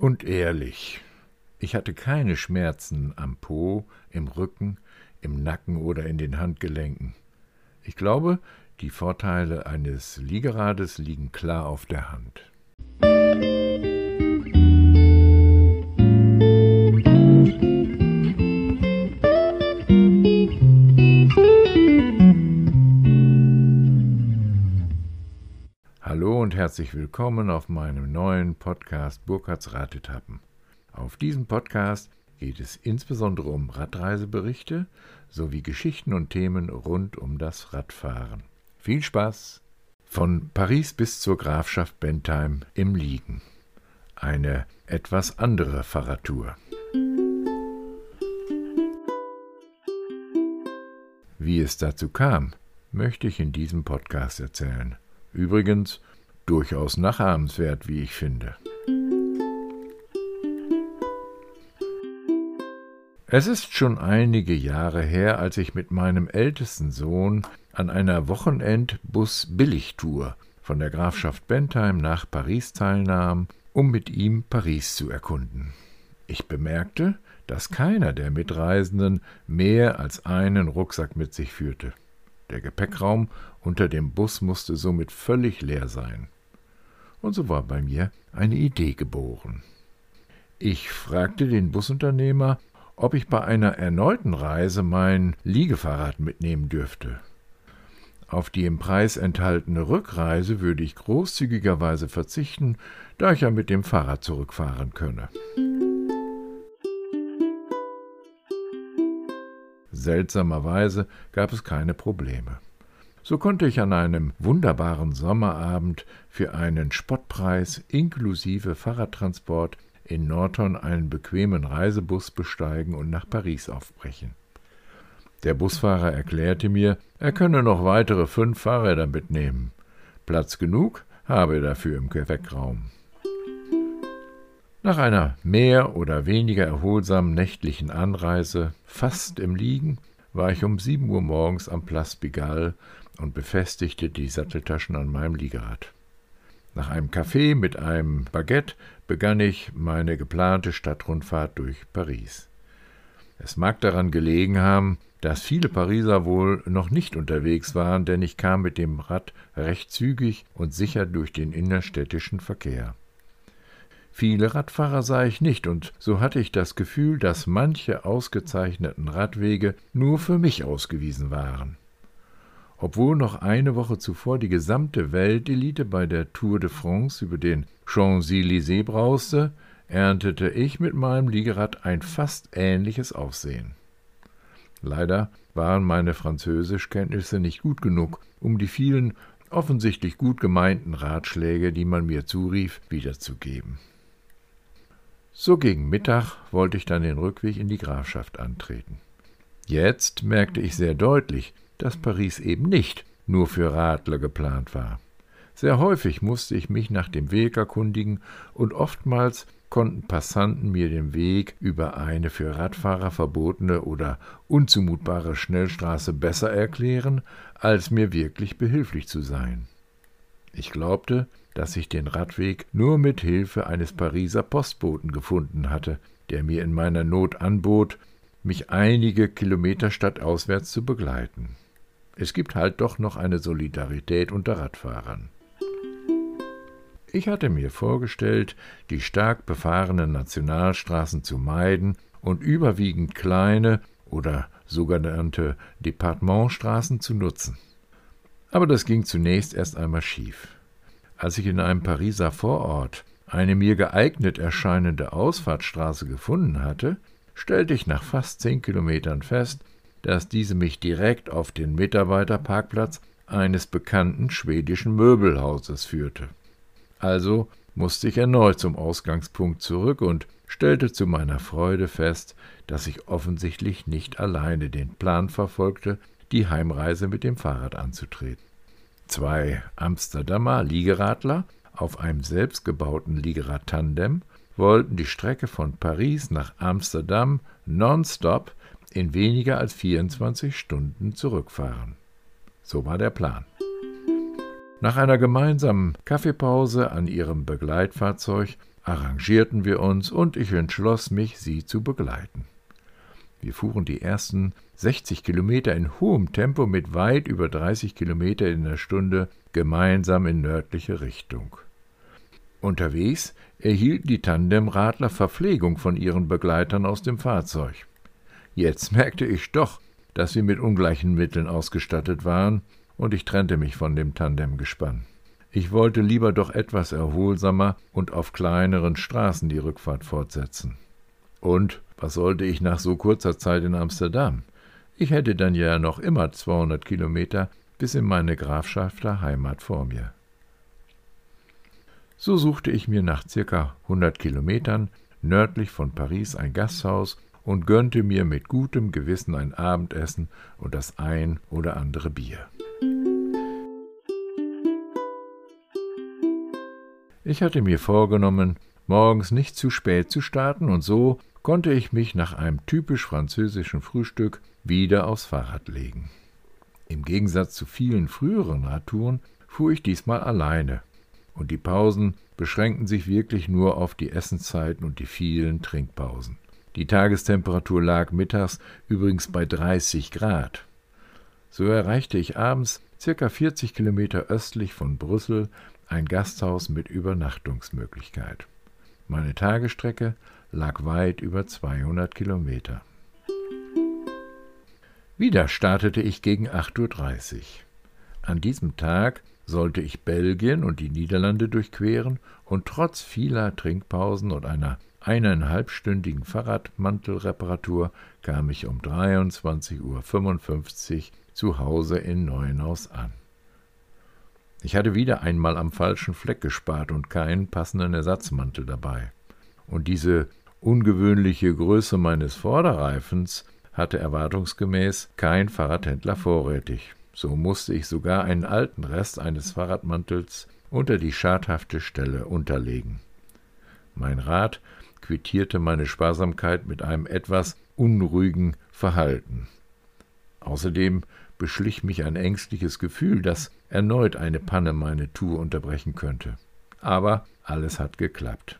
und ehrlich. Ich hatte keine Schmerzen am Po, im Rücken, im Nacken oder in den Handgelenken. Ich glaube, die Vorteile eines Liegerades liegen klar auf der Hand. Herzlich willkommen auf meinem neuen Podcast Burkhards Ratetappen. Auf diesem Podcast geht es insbesondere um Radreiseberichte sowie Geschichten und Themen rund um das Radfahren. Viel Spaß! Von Paris bis zur Grafschaft Bentheim im Liegen. Eine etwas andere Fahrradtour. Wie es dazu kam, möchte ich in diesem Podcast erzählen. Übrigens durchaus nachahmenswert, wie ich finde. Es ist schon einige Jahre her, als ich mit meinem ältesten Sohn an einer Wochenend-Bus-Billigtour von der Grafschaft Bentheim nach Paris teilnahm, um mit ihm Paris zu erkunden. Ich bemerkte, dass keiner der Mitreisenden mehr als einen Rucksack mit sich führte. Der Gepäckraum unter dem Bus musste somit völlig leer sein. Und so war bei mir eine Idee geboren. Ich fragte den Busunternehmer, ob ich bei einer erneuten Reise mein Liegefahrrad mitnehmen dürfte. Auf die im Preis enthaltene Rückreise würde ich großzügigerweise verzichten, da ich ja mit dem Fahrrad zurückfahren könne. Seltsamerweise gab es keine Probleme. So konnte ich an einem wunderbaren Sommerabend für einen Spottpreis inklusive Fahrradtransport in Norton einen bequemen Reisebus besteigen und nach Paris aufbrechen. Der Busfahrer erklärte mir, er könne noch weitere fünf Fahrräder mitnehmen. Platz genug habe er dafür im Gepäckraum. Nach einer mehr oder weniger erholsamen nächtlichen Anreise, fast im Liegen, war ich um sieben Uhr morgens am Place Pigalle und befestigte die Satteltaschen an meinem Liegerad. Nach einem Kaffee mit einem Baguette begann ich meine geplante Stadtrundfahrt durch Paris. Es mag daran gelegen haben, dass viele Pariser wohl noch nicht unterwegs waren, denn ich kam mit dem Rad recht zügig und sicher durch den innerstädtischen Verkehr. Viele Radfahrer sah ich nicht, und so hatte ich das Gefühl, dass manche ausgezeichneten Radwege nur für mich ausgewiesen waren. Obwohl noch eine Woche zuvor die gesamte Weltelite bei der Tour de France über den Champs-Élysées brauste, erntete ich mit meinem Liegerad ein fast ähnliches Aufsehen. Leider waren meine Französischkenntnisse nicht gut genug, um die vielen offensichtlich gut gemeinten Ratschläge, die man mir zurief, wiederzugeben. So gegen Mittag wollte ich dann den Rückweg in die Grafschaft antreten. Jetzt merkte ich sehr deutlich, dass Paris eben nicht nur für Radler geplant war. Sehr häufig musste ich mich nach dem Weg erkundigen, und oftmals konnten Passanten mir den Weg über eine für Radfahrer verbotene oder unzumutbare Schnellstraße besser erklären, als mir wirklich behilflich zu sein. Ich glaubte, dass ich den Radweg nur mit Hilfe eines Pariser Postboten gefunden hatte, der mir in meiner Not anbot, mich einige Kilometer stadtauswärts zu begleiten. Es gibt halt doch noch eine Solidarität unter Radfahrern. Ich hatte mir vorgestellt, die stark befahrenen Nationalstraßen zu meiden und überwiegend kleine oder sogenannte Departementstraßen zu nutzen. Aber das ging zunächst erst einmal schief. Als ich in einem Pariser Vorort eine mir geeignet erscheinende Ausfahrtsstraße gefunden hatte, stellte ich nach fast zehn Kilometern fest, dass diese mich direkt auf den Mitarbeiterparkplatz eines bekannten schwedischen Möbelhauses führte. Also musste ich erneut zum Ausgangspunkt zurück und stellte zu meiner Freude fest, dass ich offensichtlich nicht alleine den Plan verfolgte, die Heimreise mit dem Fahrrad anzutreten. Zwei Amsterdamer Liegeradler auf einem selbstgebauten Liegerad-Tandem wollten die Strecke von Paris nach Amsterdam nonstop in weniger als 24 Stunden zurückfahren. So war der Plan. Nach einer gemeinsamen Kaffeepause an ihrem Begleitfahrzeug arrangierten wir uns und ich entschloss mich, sie zu begleiten. Wir fuhren die ersten 60 Kilometer in hohem Tempo mit weit über 30 Kilometer in der Stunde gemeinsam in nördliche Richtung. Unterwegs erhielten die Tandemradler Verpflegung von ihren Begleitern aus dem Fahrzeug. Jetzt merkte ich doch, dass sie mit ungleichen Mitteln ausgestattet waren, und ich trennte mich von dem Tandemgespann. Ich wollte lieber doch etwas erholsamer und auf kleineren Straßen die Rückfahrt fortsetzen. Und was sollte ich nach so kurzer Zeit in Amsterdam? Ich hätte dann ja noch immer 200 Kilometer bis in meine Grafschafter Heimat vor mir. So suchte ich mir nach circa 100 Kilometern nördlich von Paris ein Gasthaus und gönnte mir mit gutem Gewissen ein Abendessen und das ein oder andere Bier. Ich hatte mir vorgenommen, morgens nicht zu spät zu starten, und so konnte ich mich nach einem typisch französischen Frühstück wieder aufs Fahrrad legen. Im Gegensatz zu vielen früheren Radtouren fuhr ich diesmal alleine, und die Pausen beschränkten sich wirklich nur auf die Essenszeiten und die vielen Trinkpausen. Die Tagestemperatur lag mittags übrigens bei 30 Grad. So erreichte ich abends circa 40 Kilometer östlich von Brüssel ein Gasthaus mit Übernachtungsmöglichkeit. Meine Tagestrecke lag weit über 200 Kilometer. Wieder startete ich gegen 8.30 Uhr. An diesem Tag sollte ich Belgien und die Niederlande durchqueren und trotz vieler Trinkpausen und einer eineinhalbstündigen Fahrradmantelreparatur kam ich um 23.55 Uhr zu Hause in Neuenhaus an. Ich hatte wieder einmal am falschen Fleck gespart und keinen passenden Ersatzmantel dabei. Und diese ungewöhnliche Größe meines Vorderreifens hatte erwartungsgemäß kein Fahrradhändler vorrätig. So musste ich sogar einen alten Rest eines Fahrradmantels unter die schadhafte Stelle unterlegen. Mein Rad quittierte meine Sparsamkeit mit einem etwas unruhigen Verhalten. Außerdem beschlich mich ein ängstliches Gefühl, dass erneut eine Panne meine Tour unterbrechen könnte. Aber alles hat geklappt.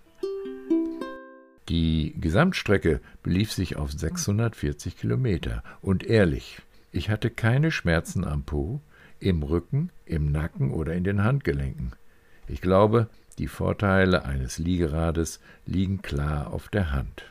Die Gesamtstrecke belief sich auf 640 Kilometer. Und ehrlich, ich hatte keine Schmerzen am Po, im Rücken, im Nacken oder in den Handgelenken. Ich glaube, die Vorteile eines Liegerades liegen klar auf der Hand.